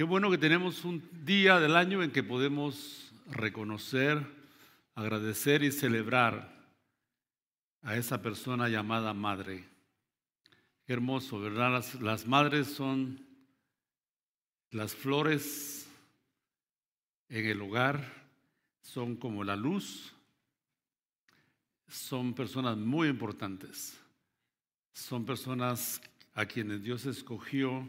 Qué bueno que tenemos un día del año en que podemos reconocer, agradecer y celebrar a esa persona llamada madre. Qué hermoso, ¿verdad? Las, las madres son las flores en el hogar, son como la luz, son personas muy importantes, son personas a quienes Dios escogió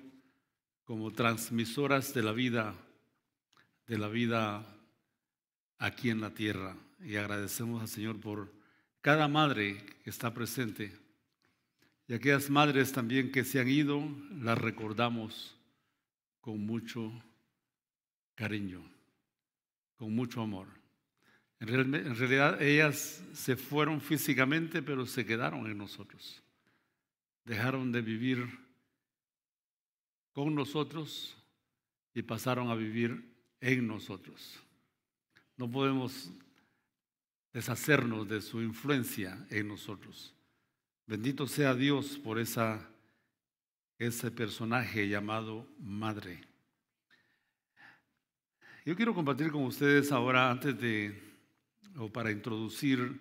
como transmisoras de la vida, de la vida aquí en la tierra. Y agradecemos al Señor por cada madre que está presente. Y aquellas madres también que se han ido, las recordamos con mucho cariño, con mucho amor. En realidad ellas se fueron físicamente, pero se quedaron en nosotros. Dejaron de vivir con nosotros y pasaron a vivir en nosotros. No podemos deshacernos de su influencia en nosotros. Bendito sea Dios por esa, ese personaje llamado Madre. Yo quiero compartir con ustedes ahora, antes de, o para introducir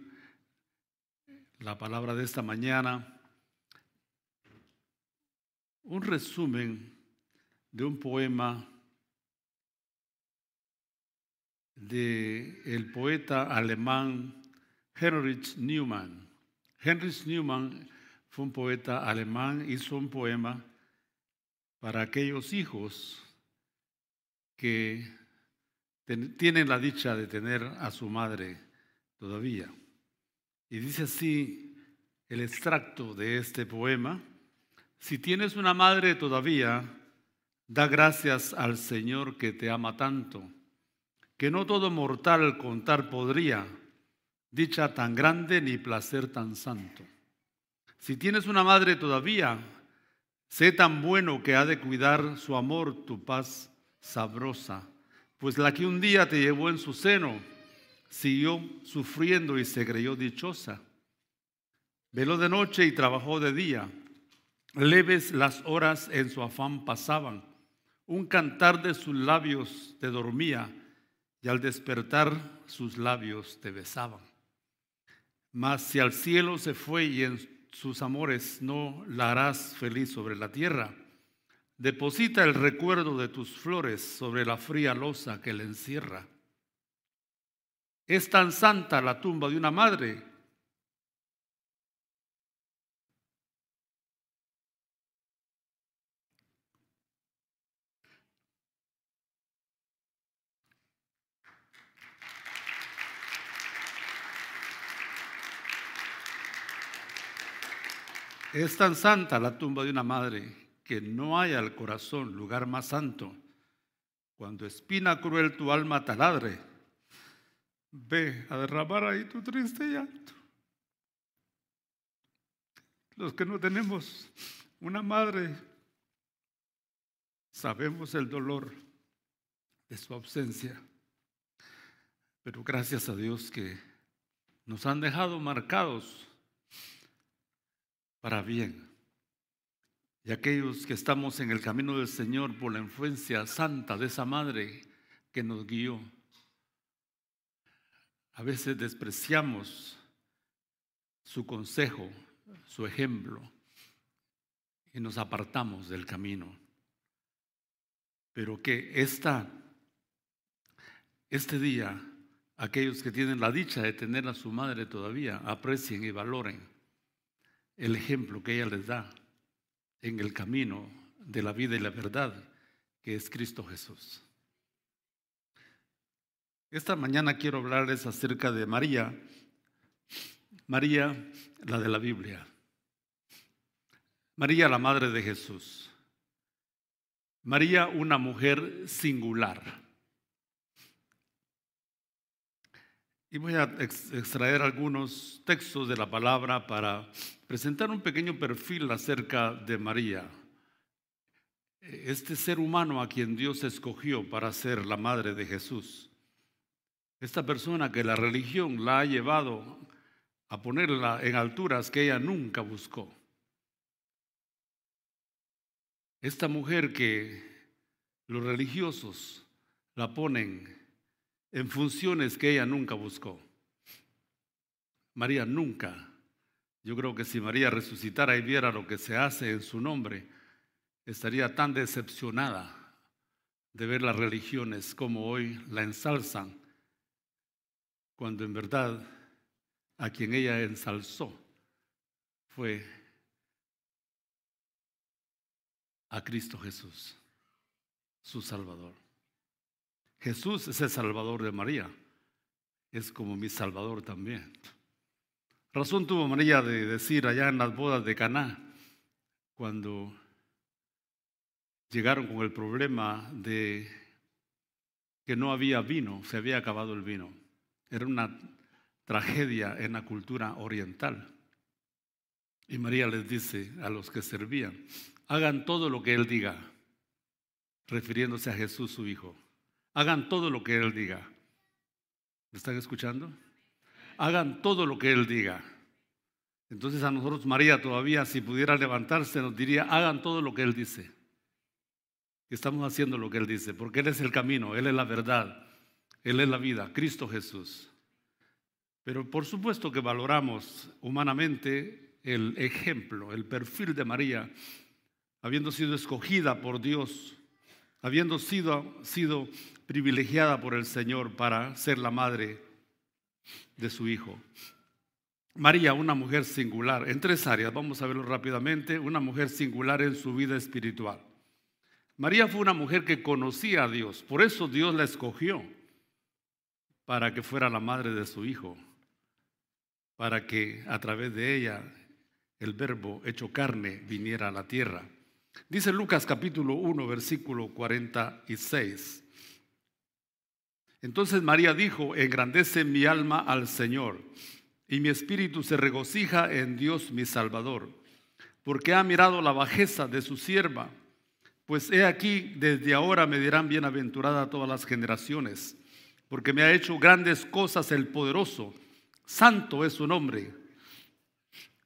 la palabra de esta mañana, un resumen de un poema de el poeta alemán Heinrich Neumann. Heinrich Neumann fue un poeta alemán, hizo un poema para aquellos hijos que tienen la dicha de tener a su madre todavía. Y dice así el extracto de este poema, si tienes una madre todavía, Da gracias al Señor que te ama tanto, que no todo mortal contar podría dicha tan grande ni placer tan santo. Si tienes una madre todavía, sé tan bueno que ha de cuidar su amor, tu paz sabrosa, pues la que un día te llevó en su seno, siguió sufriendo y se creyó dichosa. Veló de noche y trabajó de día, leves las horas en su afán pasaban un cantar de sus labios te dormía y al despertar sus labios te besaban. Mas si al cielo se fue y en sus amores no la harás feliz sobre la tierra, deposita el recuerdo de tus flores sobre la fría losa que le encierra. Es tan santa la tumba de una madre Es tan santa la tumba de una madre que no hay al corazón lugar más santo. Cuando espina cruel tu alma taladre, ve a derramar ahí tu triste llanto. Los que no tenemos una madre, sabemos el dolor de su ausencia. Pero gracias a Dios que nos han dejado marcados para bien. Y aquellos que estamos en el camino del Señor por la influencia santa de esa madre que nos guió, a veces despreciamos su consejo, su ejemplo, y nos apartamos del camino. Pero que esta, este día, aquellos que tienen la dicha de tener a su madre todavía, aprecien y valoren el ejemplo que ella les da en el camino de la vida y la verdad, que es Cristo Jesús. Esta mañana quiero hablarles acerca de María, María, la de la Biblia. María, la madre de Jesús. María, una mujer singular. Y voy a extraer algunos textos de la palabra para presentar un pequeño perfil acerca de María, este ser humano a quien Dios escogió para ser la madre de Jesús. Esta persona que la religión la ha llevado a ponerla en alturas que ella nunca buscó. Esta mujer que los religiosos la ponen en funciones que ella nunca buscó. María nunca. Yo creo que si María resucitara y viera lo que se hace en su nombre, estaría tan decepcionada de ver las religiones como hoy la ensalzan, cuando en verdad a quien ella ensalzó fue a Cristo Jesús, su Salvador. Jesús es el Salvador de María, es como mi Salvador también. Razón tuvo María de decir allá en las bodas de Caná, cuando llegaron con el problema de que no había vino, se había acabado el vino. Era una tragedia en la cultura oriental. Y María les dice a los que servían, hagan todo lo que Él diga, refiriéndose a Jesús su Hijo. Hagan todo lo que Él diga. ¿Me están escuchando? Hagan todo lo que Él diga. Entonces a nosotros María todavía, si pudiera levantarse, nos diría, hagan todo lo que Él dice. Estamos haciendo lo que Él dice, porque Él es el camino, Él es la verdad, Él es la vida, Cristo Jesús. Pero por supuesto que valoramos humanamente el ejemplo, el perfil de María, habiendo sido escogida por Dios, habiendo sido, sido privilegiada por el Señor para ser la madre de su hijo. María, una mujer singular, en tres áreas, vamos a verlo rápidamente, una mujer singular en su vida espiritual. María fue una mujer que conocía a Dios, por eso Dios la escogió para que fuera la madre de su hijo, para que a través de ella el verbo hecho carne viniera a la tierra. Dice Lucas capítulo 1, versículo 46. Entonces María dijo, engrandece mi alma al Señor, y mi espíritu se regocija en Dios mi Salvador, porque ha mirado la bajeza de su sierva. Pues he aquí, desde ahora me dirán bienaventurada todas las generaciones, porque me ha hecho grandes cosas el poderoso, santo es su nombre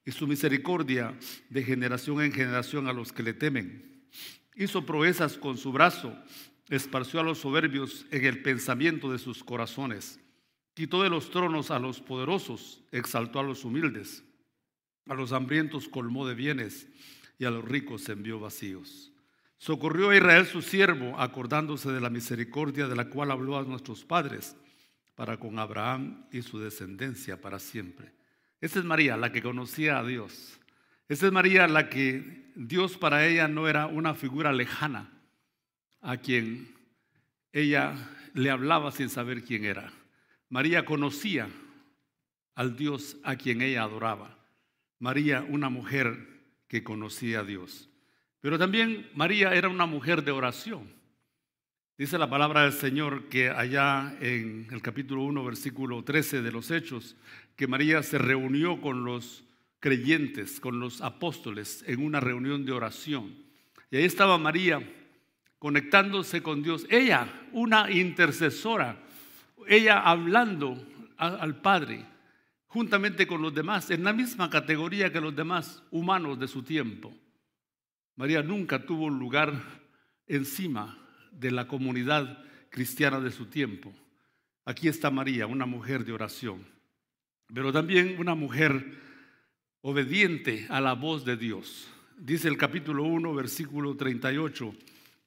y su misericordia de generación en generación a los que le temen. Hizo proezas con su brazo, esparció a los soberbios en el pensamiento de sus corazones. Quitó de los tronos a los poderosos, exaltó a los humildes. A los hambrientos colmó de bienes y a los ricos envió vacíos. Socorrió a Israel su siervo, acordándose de la misericordia de la cual habló a nuestros padres, para con Abraham y su descendencia para siempre esa es María, la que conocía a Dios. Esa es María, la que Dios para ella no era una figura lejana, a quien ella le hablaba sin saber quién era. María conocía al Dios a quien ella adoraba. María, una mujer que conocía a Dios. Pero también María era una mujer de oración. Dice la palabra del Señor que allá en el capítulo 1, versículo 13 de los Hechos, que María se reunió con los creyentes, con los apóstoles, en una reunión de oración. Y ahí estaba María conectándose con Dios. Ella, una intercesora, ella hablando al Padre, juntamente con los demás, en la misma categoría que los demás humanos de su tiempo. María nunca tuvo un lugar encima de la comunidad cristiana de su tiempo. Aquí está María, una mujer de oración pero también una mujer obediente a la voz de Dios. Dice el capítulo 1, versículo 38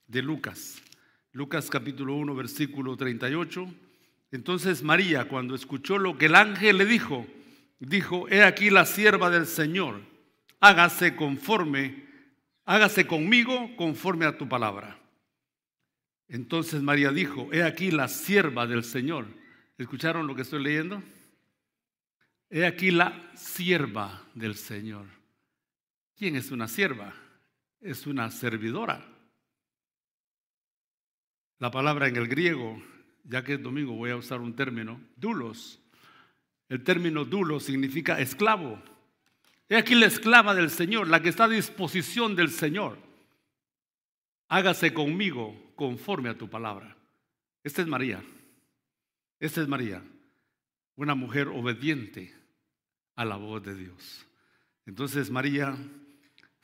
de Lucas. Lucas capítulo 1, versículo 38. Entonces María, cuando escuchó lo que el ángel le dijo, dijo, he aquí la sierva del Señor, hágase conforme, hágase conmigo conforme a tu palabra. Entonces María dijo, he aquí la sierva del Señor. ¿Escucharon lo que estoy leyendo? He aquí la sierva del Señor. ¿Quién es una sierva? Es una servidora. La palabra en el griego, ya que es domingo voy a usar un término, dulos. El término dulo significa esclavo. He aquí la esclava del Señor, la que está a disposición del Señor. Hágase conmigo conforme a tu palabra. Esta es María. Esta es María, una mujer obediente a la voz de Dios. Entonces María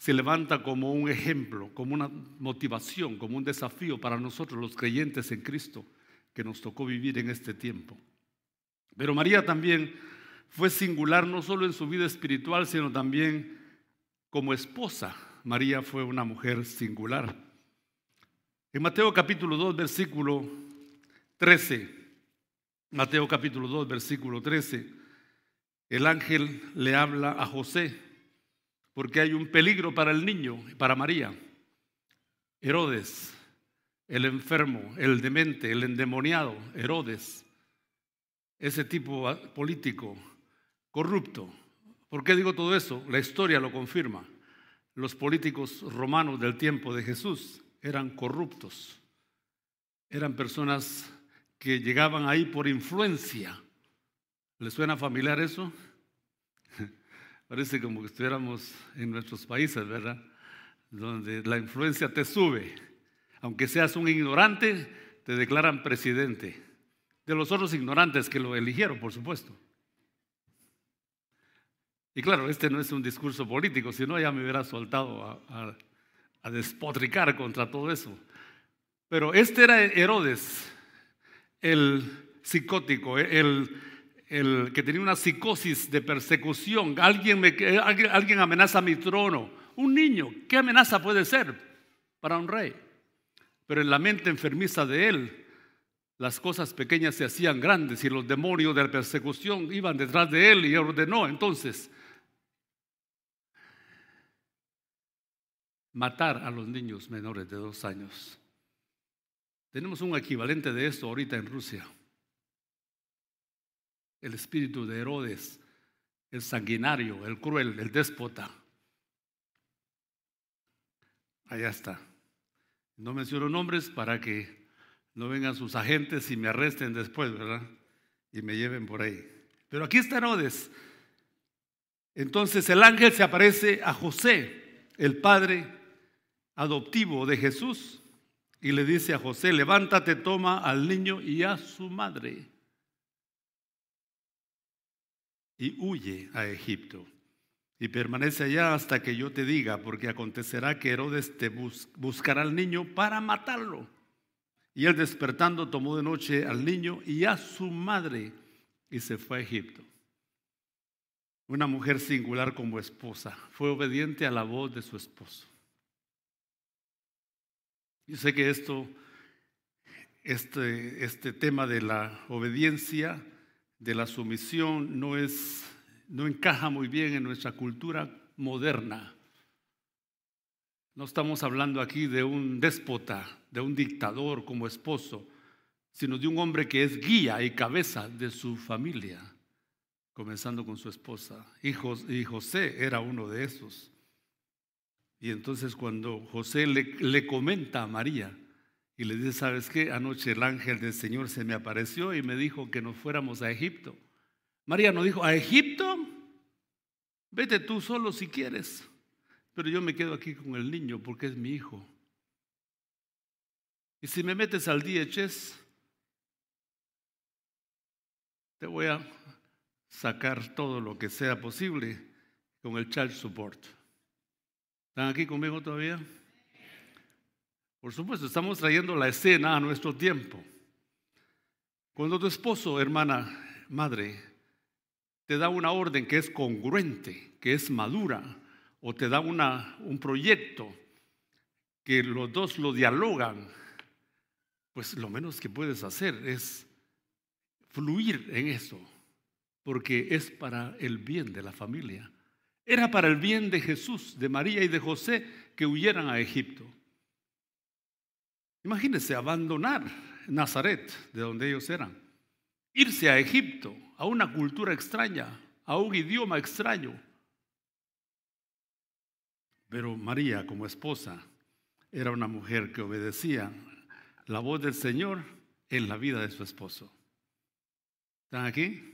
se levanta como un ejemplo, como una motivación, como un desafío para nosotros los creyentes en Cristo que nos tocó vivir en este tiempo. Pero María también fue singular no solo en su vida espiritual, sino también como esposa. María fue una mujer singular. En Mateo capítulo 2, versículo 13, Mateo capítulo 2, versículo 13, el ángel le habla a José porque hay un peligro para el niño, para María. Herodes, el enfermo, el demente, el endemoniado, Herodes, ese tipo político corrupto. ¿Por qué digo todo eso? La historia lo confirma. Los políticos romanos del tiempo de Jesús eran corruptos. Eran personas que llegaban ahí por influencia. ¿Le suena familiar eso? Parece como que estuviéramos en nuestros países, ¿verdad? Donde la influencia te sube. Aunque seas un ignorante, te declaran presidente. De los otros ignorantes que lo eligieron, por supuesto. Y claro, este no es un discurso político, si no ya me hubiera soltado a, despotricar contra todo eso. Pero este era Herodes, el psicótico, el, el que tenía una psicosis de persecución. Alguien, me, alguien amenaza mi trono. Un niño, ¿qué amenaza puede ser para un rey? Pero en la mente enfermiza de él, las cosas pequeñas se hacían grandes y los demonios de la persecución iban detrás de él y ordenó entonces matar a los niños menores de dos años. Tenemos un equivalente de esto ahorita en Rusia. El espíritu de Herodes, el sanguinario, el cruel, el déspota. Allá está. No menciono nombres para que no vengan sus agentes y me arresten después, ¿verdad? Y me lleven por ahí. Pero aquí está Herodes. Entonces el ángel se aparece a José, el padre adoptivo de Jesús y le dice a José, levántate, toma al niño y a su madre y huye a Egipto y permanece allá hasta que yo te diga, porque acontecerá que Herodes te buscará al niño para matarlo. Y él despertando tomó de noche al niño y a su madre y se fue a Egipto. Una mujer singular como esposa, fue obediente a la voz de su esposo. Yo sé que esto, este, este tema de la obediencia, de la sumisión, no, es, no encaja muy bien en nuestra cultura moderna. No estamos hablando aquí de un déspota, de un dictador como esposo, sino de un hombre que es guía y cabeza de su familia, comenzando con su esposa. Y José era uno de esos. Y entonces cuando José le, comenta a María y le dice, ¿sabes qué? Anoche el ángel del Señor se me apareció y me dijo que nos fuéramos a Egipto. María no dijo, ¿a Egipto? Vete tú solo si quieres, pero yo me quedo aquí con el niño porque es mi hijo. Y si me metes al DHS, te voy a sacar todo lo que sea posible con el child support. ¿Están aquí conmigo todavía? Por supuesto, estamos trayendo la escena a nuestro tiempo. Cuando tu esposo, hermana, madre, te da una orden que es congruente, que es madura, o te da una, un proyecto que los dos lo dialogan, pues lo menos que puedes hacer es fluir en eso, porque es para el bien de la familia. Era para el bien de Jesús, de María y de José que huyeran a Egipto. Imagínense abandonar Nazaret, de donde ellos eran, irse a Egipto, a una cultura extraña, a un idioma extraño. Pero María, como esposa, era una mujer que obedecía la voz del Señor en la vida de su esposo. ¿Están aquí?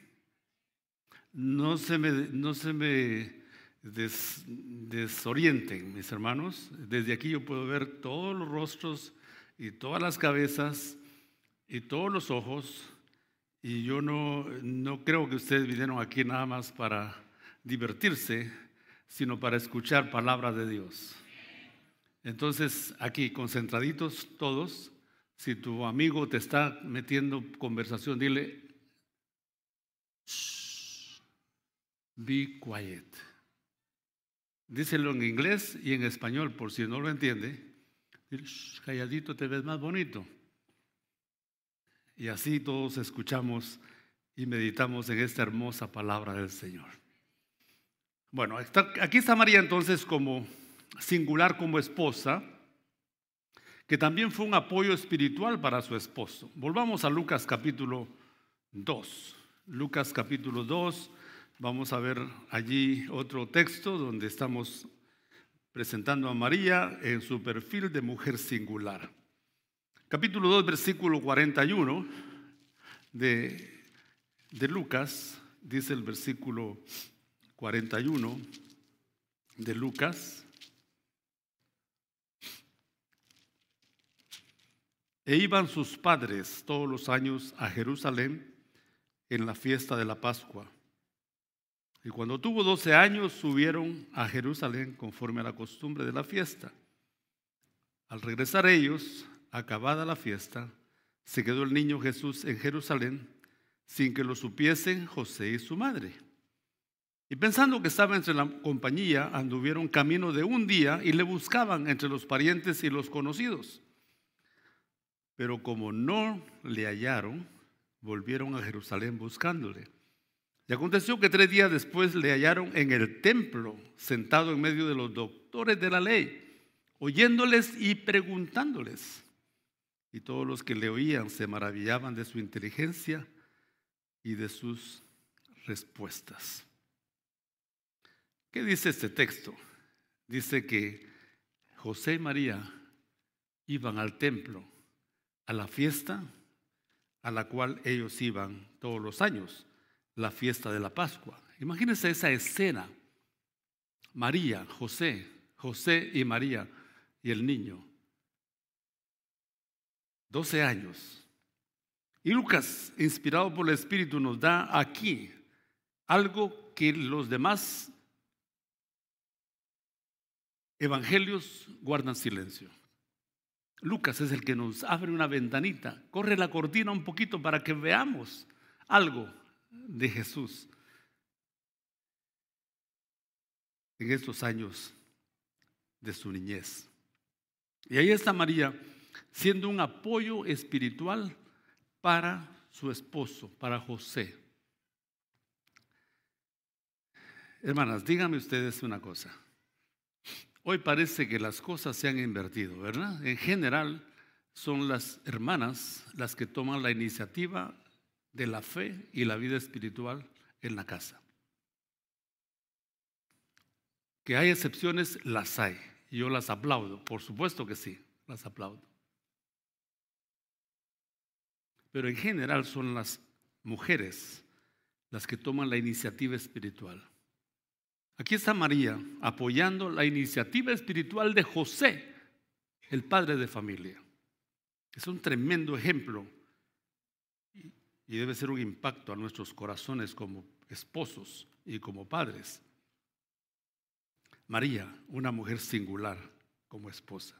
No se me, no se me desorienten, mis hermanos. Desde aquí yo puedo ver todos los rostros y todas las cabezas y todos los ojos. Y yo no, no creo que ustedes vinieron aquí nada más para divertirse, sino para escuchar palabra de Dios. Entonces, aquí concentraditos todos, si tu amigo te está metiendo conversación, dile, be quiet. Díselo en inglés y en español, por si no lo entiende. Calladito te ves más bonito. Y así todos escuchamos y meditamos en esta hermosa palabra del Señor. Bueno, aquí está María entonces como singular como esposa, que también fue un apoyo espiritual para su esposo. Volvamos a Lucas capítulo 2. Lucas capítulo 2, vamos a ver allí otro texto donde estamos presentando a María en su perfil de mujer singular. Capítulo 2, versículo 41 de, de Lucas, dice el versículo 41 de Lucas. E iban sus padres todos los años a Jerusalén en la fiesta de la Pascua. Y cuando tuvo doce años subieron a Jerusalén conforme a la costumbre de la fiesta. Al regresar ellos, acabada la fiesta, se quedó el niño Jesús en Jerusalén sin que lo supiesen José y su madre. Y pensando que estaba entre la compañía, anduvieron camino de un día y le buscaban entre los parientes y los conocidos. Pero como no le hallaron, volvieron a Jerusalén buscándole. Y aconteció que tres días después le hallaron en el templo, sentado en medio de los doctores de la ley, oyéndoles y preguntándoles. Y todos los que le oían se maravillaban de su inteligencia y de sus respuestas. ¿Qué dice este texto? Dice que José y María iban al templo a la fiesta a la cual ellos iban todos los años, la fiesta de la Pascua. Imagínense esa escena. María, José, José y María y el niño. 12 años. Y Lucas, inspirado por el Espíritu, nos da aquí algo que los demás evangelios guardan silencio. Lucas es el que nos abre una ventanita, corre la cortina un poquito para que veamos algo de Jesús en estos años de su niñez. Y ahí está María siendo un apoyo espiritual para su esposo, para José. Hermanas, díganme ustedes una cosa. Hoy parece que las cosas se han invertido, ¿verdad? En general son las hermanas las que toman la iniciativa de la fe y la vida espiritual en la casa. Que hay excepciones, las hay. Yo las aplaudo, por supuesto que sí, las aplaudo. Pero en general son las mujeres las que toman la iniciativa espiritual. Aquí está María apoyando la iniciativa espiritual de José, el padre de familia. Es un tremendo ejemplo y debe ser un impacto a nuestros corazones como esposos y como padres. María, una mujer singular como esposa.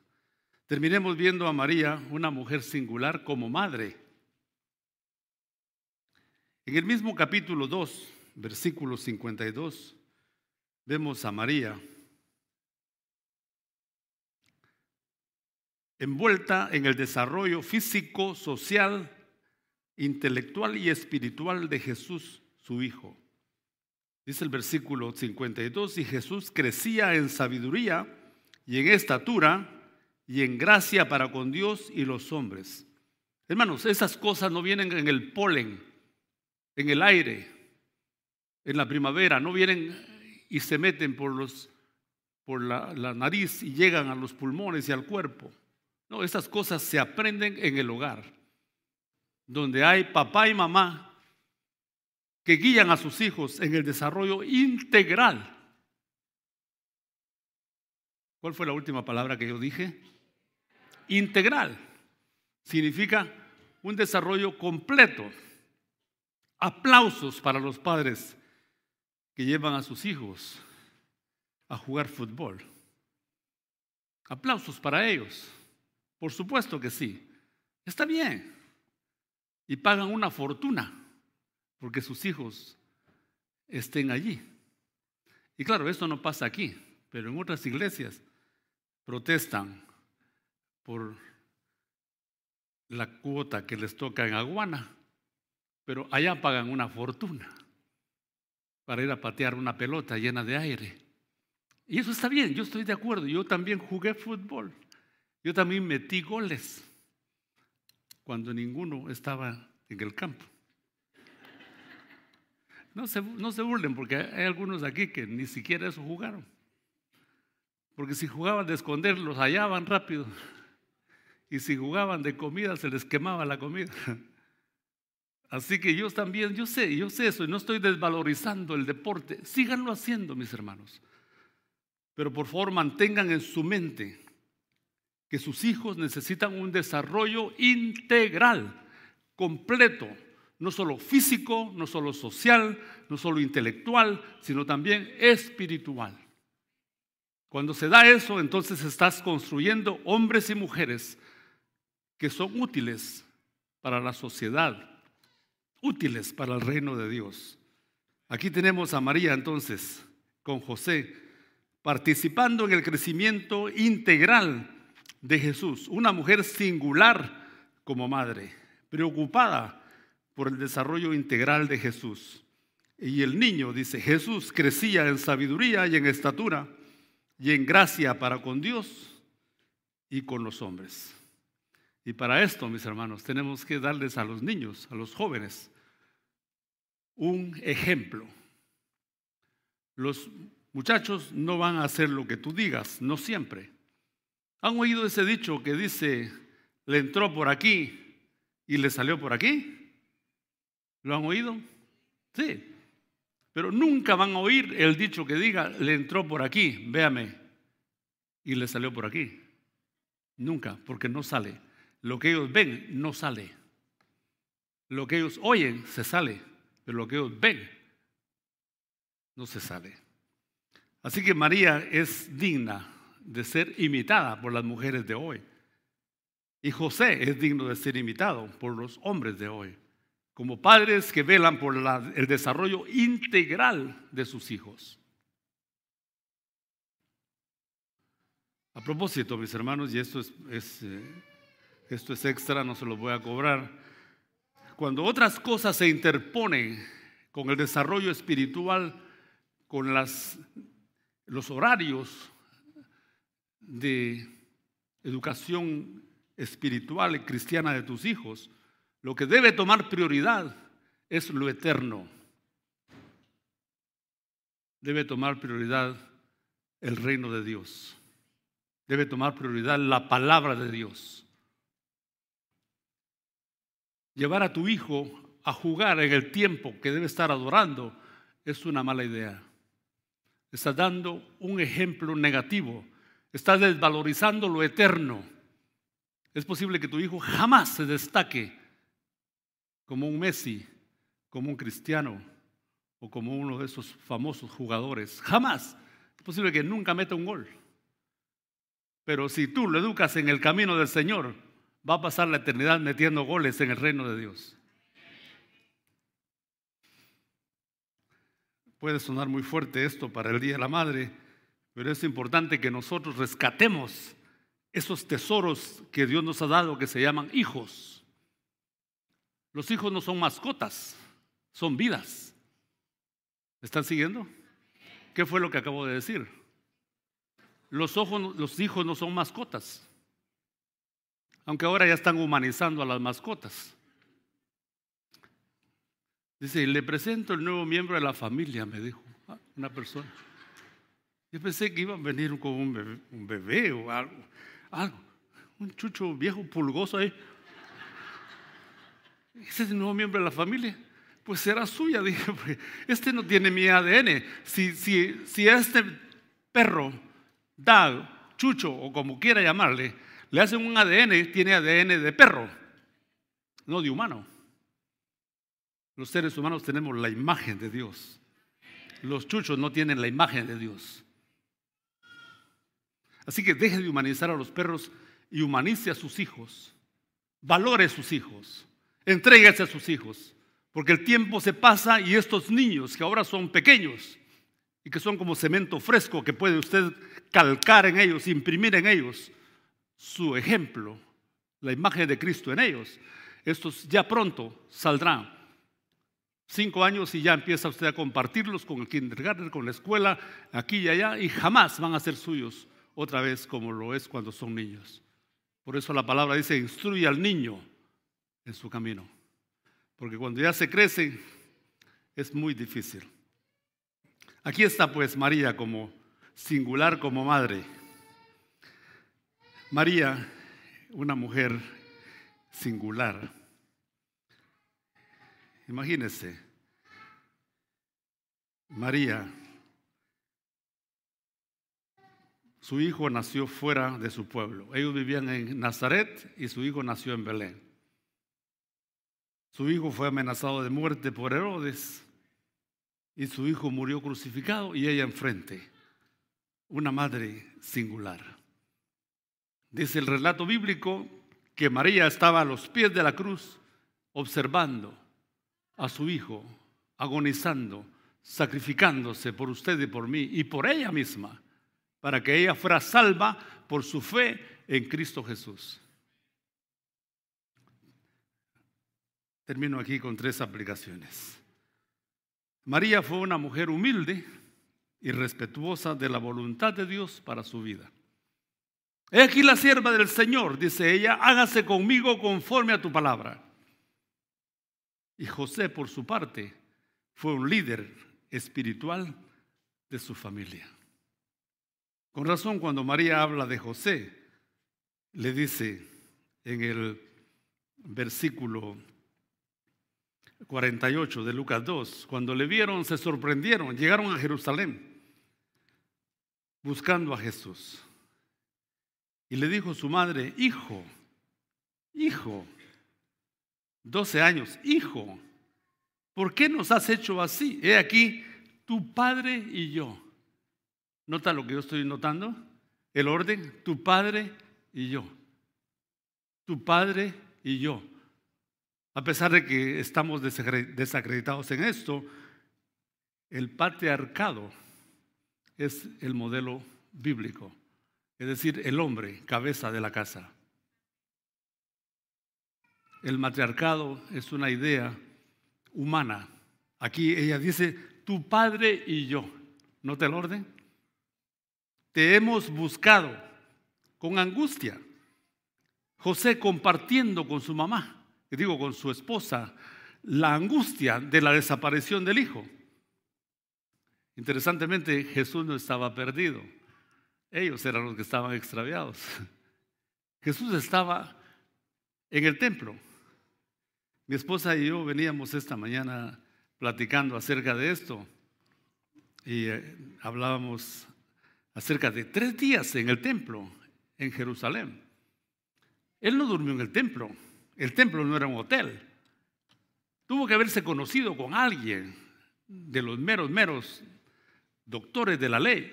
Terminemos viendo a María, una mujer singular como madre. En el mismo capítulo 2, versículo 52, vemos a María envuelta en el desarrollo físico, social, intelectual y espiritual de Jesús, su Hijo. Dice el versículo 52, y Jesús crecía en sabiduría y en estatura y en gracia para con Dios y los hombres. Hermanos, esas cosas no vienen en el polen, en el aire, en la primavera, no vienen y se meten por, los, por la, la nariz y llegan a los pulmones y al cuerpo. No, esas cosas se aprenden en el hogar, donde hay papá y mamá que guían a sus hijos en el desarrollo integral. ¿Cuál fue la última palabra que yo dije? Integral. Significa un desarrollo completo. Aplausos para los padres que llevan a sus hijos a jugar fútbol. Aplausos para ellos. Por supuesto que sí. Está bien. Y pagan una fortuna porque sus hijos estén allí. Y claro, esto no pasa aquí, pero en otras iglesias protestan por la cuota que les toca en Aguana, pero allá pagan una fortuna para ir a patear una pelota llena de aire. Y eso está bien, yo estoy de acuerdo. Yo también jugué fútbol. Yo también metí goles cuando ninguno estaba en el campo. No se, no se burlen porque hay algunos aquí que ni siquiera eso jugaron. Porque si jugaban de esconder, los hallaban rápido. Y si jugaban de comida, se les quemaba la comida. Así que yo también, yo sé, yo sé eso y no estoy desvalorizando el deporte. Síganlo haciendo, mis hermanos. Pero por favor mantengan en su mente que sus hijos necesitan un desarrollo integral, completo, no solo físico, no solo social, no solo intelectual, sino también espiritual. Cuando se da eso, entonces estás construyendo hombres y mujeres que son útiles para la sociedad, útiles para el reino de Dios. Aquí tenemos a María entonces con José participando en el crecimiento integral de Jesús, una mujer singular como madre, preocupada por el desarrollo integral de Jesús. Y el niño, dice, Jesús crecía en sabiduría y en estatura y en gracia para con Dios y con los hombres. Y para esto, mis hermanos, tenemos que darles a los niños, a los jóvenes, un ejemplo. Los muchachos no van a hacer lo que tú digas, no siempre. ¿Han oído ese dicho que dice, le entró por aquí y le salió por aquí? ¿Lo han oído? Sí. Pero nunca van a oír el dicho que diga, le entró por aquí, véame, y le salió por aquí. Nunca, porque no sale. Lo que ellos ven no sale. Lo que ellos oyen se sale, pero lo que ellos ven no se sale. Así que María es digna de ser imitada por las mujeres de hoy. Y José es digno de ser imitado por los hombres de hoy, como padres que velan por el desarrollo integral de sus hijos. A propósito, mis hermanos, y esto es, eh, esto es extra, no se lo voy a cobrar. Cuando otras cosas se interponen con el desarrollo espiritual, con las, los horarios de educación espiritual y cristiana de tus hijos, lo que debe tomar prioridad es lo eterno. Debe tomar prioridad el reino de Dios. Debe tomar prioridad la palabra de Dios. Llevar a tu hijo a jugar en el tiempo que debe estar adorando es una mala idea. Estás dando un ejemplo negativo. Estás desvalorizando lo eterno. Es posible que tu hijo jamás se destaque como un Messi, como un cristiano o como uno de esos famosos jugadores. Jamás. Es posible que nunca meta un gol. Pero si tú lo educas en el camino del Señor, va a pasar la eternidad metiendo goles en el reino de Dios. Puede sonar muy fuerte esto para el Día de la Madre, pero es importante que nosotros rescatemos esos tesoros que Dios nos ha dado que se llaman hijos. Los hijos no son mascotas, son vidas. están siguiendo? ¿Qué fue lo que acabo de decir? Los, ojos, los hijos no son mascotas. Aunque ahora ya están humanizando a las mascotas. Dice, le presento el nuevo miembro de la familia, me dijo una persona. Yo pensé que iba a venir con un bebé, o algo, algo, un chucho viejo pulgoso ahí. Ese es el nuevo miembro de la familia. Pues será suya, dije, este no tiene mi ADN. Si, si, si este perro da chucho o como quiera llamarle, le hacen un ADN, tiene ADN de perro, no de humano. Los seres humanos tenemos la imagen de Dios. Los chuchos no tienen la imagen de Dios. Así que deje de humanizar a los perros y humanice a sus hijos. Valore a sus hijos. Entrégase a sus hijos. Porque el tiempo se pasa y estos niños que ahora son pequeños y que son como cemento fresco que puede usted calcar en ellos, imprimir en ellos su ejemplo, la imagen de Cristo en ellos, estos ya pronto saldrán. Cinco años y ya empieza usted a compartirlos con el kindergarten, con la escuela, aquí y allá, y jamás van a ser suyos otra vez como lo es cuando son niños. Por eso la palabra dice, instruye al niño en su camino. Porque cuando ya se crece, es muy difícil. Aquí está pues María como singular, como madre. María, una mujer singular. Imagínense, María, su hijo nació fuera de su pueblo. Ellos vivían en Nazaret y su hijo nació en Belén. Su hijo fue amenazado de muerte por Herodes y su hijo murió crucificado y ella enfrente. Una madre singular. Dice el relato bíblico que María estaba a los pies de la cruz observando a su hijo agonizando, sacrificándose por usted y por mí y por ella misma, para que ella fuera salva por su fe en Cristo Jesús. Termino aquí con tres aplicaciones. María fue una mujer humilde y respetuosa de la voluntad de Dios para su vida. He aquí la sierva del Señor, dice ella, hágase conmigo conforme a tu palabra. Y José, por su parte, fue un líder espiritual de su familia. Con razón, cuando María habla de José, le dice en el versículo 48 de Lucas 2. Cuando le vieron, se sorprendieron, llegaron a Jerusalén buscando a Jesús. Y le dijo su madre, hijo, hijo, 12 años, hijo, ¿por qué nos has hecho así? He aquí tu padre y yo. ¿Nota lo que yo estoy notando? El orden, tu padre y yo. Tu padre y yo. A pesar de que estamos desacreditados en esto, el patriarcado es el modelo bíblico, es decir, el hombre, cabeza de la casa. El matriarcado es una idea humana. Aquí ella dice, tu padre y yo. ¿Nota el orden? Te hemos buscado con angustia. José compartiendo con su mamá digo con su esposa, la angustia de la desaparición del hijo. Interesantemente, Jesús no estaba perdido. Ellos eran los que estaban extraviados. Jesús estaba en el templo. Mi esposa y yo veníamos esta mañana platicando acerca de esto y eh, hablábamos acerca de tres días en el templo en Jerusalén. Él no durmió en el templo. El templo no era un hotel. Tuvo que haberse conocido con alguien de los meros, meros doctores de la ley.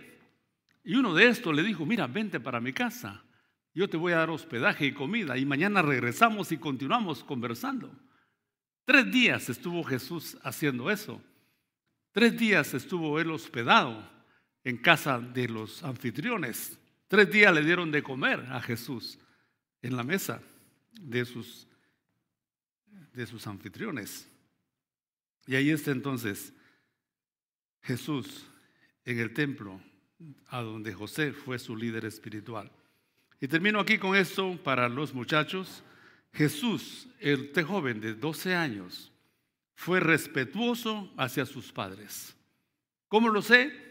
Y uno de estos le dijo, mira, vente para mi casa. Yo te voy a dar hospedaje y comida. Y mañana regresamos y continuamos conversando. Tres días estuvo Jesús haciendo eso. Tres días estuvo él hospedado en casa de los anfitriones. Tres días le dieron de comer a Jesús en la mesa de sus de sus anfitriones. Y ahí está entonces Jesús en el templo, a donde José fue su líder espiritual. Y termino aquí con esto para los muchachos. Jesús, el joven de 12 años, fue respetuoso hacia sus padres. ¿Cómo lo sé?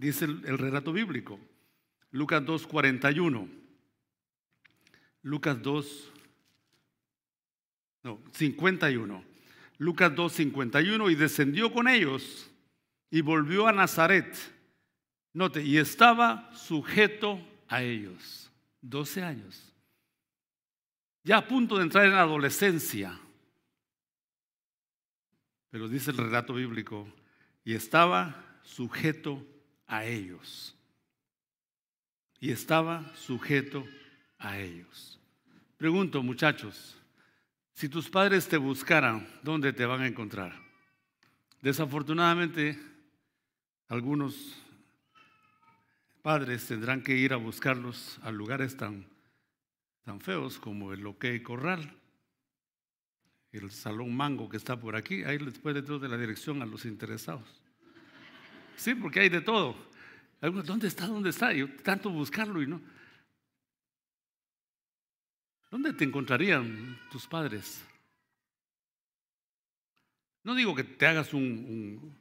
Dice el, el relato bíblico. Lucas 2.41. Lucas 2, no, 51. Lucas 2, 51. Y descendió con ellos y volvió a Nazaret. Note, y estaba sujeto a ellos. 12 años. Ya a punto de entrar en la adolescencia. Pero dice el relato bíblico, y estaba sujeto a ellos. y estaba sujeto a ellos. Pregunto, muchachos, si tus padres te buscaran, ¿dónde te van a encontrar? Desafortunadamente, algunos padres tendrán que ir a buscarlos a lugares tan, tan feos como el OK Corral, el Salón Mango que está por aquí. Ahí después de todo de la dirección a los interesados. Sí, porque hay de todo. ¿Dónde está? ¿Dónde está? Yo tanto buscarlo y no. ¿Dónde te encontrarían tus padres? No digo que te hagas un,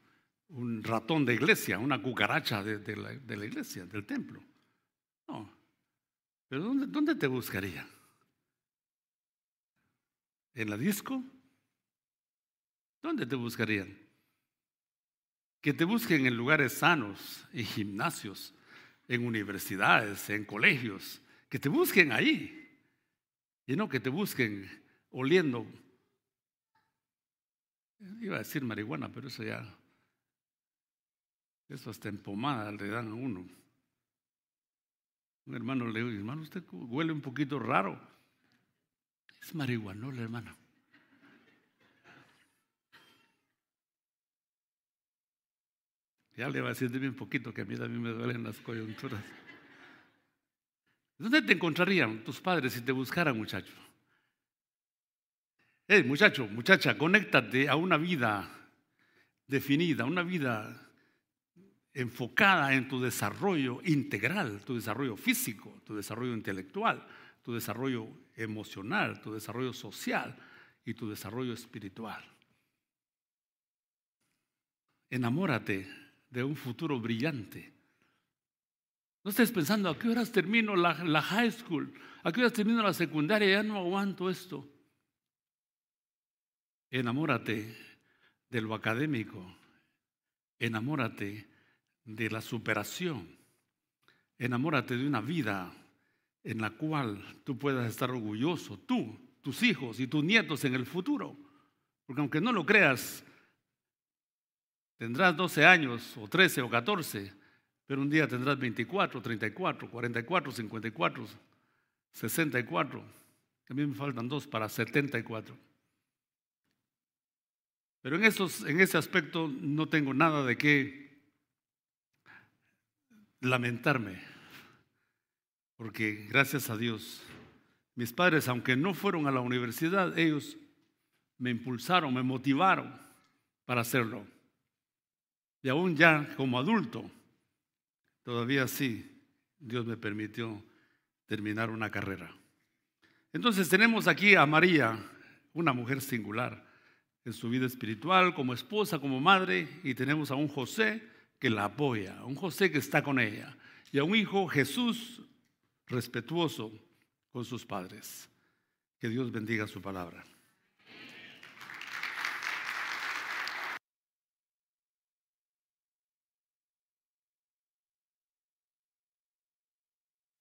ratón de iglesia, una cucaracha de, la, iglesia, del templo. No. Pero ¿dónde, te buscaría? ¿En la disco? ¿Dónde te buscarían? Que te busquen en lugares sanos, en gimnasios, en universidades, en colegios. Que te busquen ahí. Y no que te busquen oliendo. Iba a decir marihuana, pero eso ya. Eso hasta en pomada le dan a uno. Un hermano le dijo, hermano, usted huele un poquito raro. Es marihuana, ¿no, hermano? Ya le va a decir de un poquito que a mí también me duelen las coyunturas. ¿Dónde te encontrarían tus padres si te buscaran, muchacho? Eh, muchacho, muchacha, conéctate a una vida definida, una vida enfocada en tu desarrollo integral, tu desarrollo físico, tu desarrollo intelectual, tu desarrollo emocional, tu desarrollo social y tu desarrollo espiritual. Enamórate de un futuro brillante no estés pensando, ¿a qué horas termino la, high school? ¿A qué horas termino la secundaria? Ya no aguanto esto. Enamórate de lo académico. Enamórate de la superación. Enamórate de una vida en la cual tú puedas estar orgulloso, tú, tus hijos y tus nietos en el futuro. Porque aunque no lo creas, tendrás 12 años o 13 o 14 pero un día tendrás 24, 34, 44, 54, 64. A mí me faltan dos para 74. Pero en, esos, en ese aspecto no tengo nada de qué lamentarme. Porque gracias a Dios, mis padres, aunque no fueron a la universidad, ellos me impulsaron, me motivaron para hacerlo. Y aún ya como adulto, Todavía sí, Dios me permitió terminar una carrera. Entonces tenemos aquí a María, una mujer singular en su vida espiritual, como esposa, como madre, y tenemos a un José que la apoya, un José que está con ella, y a un hijo Jesús respetuoso con sus padres. Que Dios bendiga su palabra.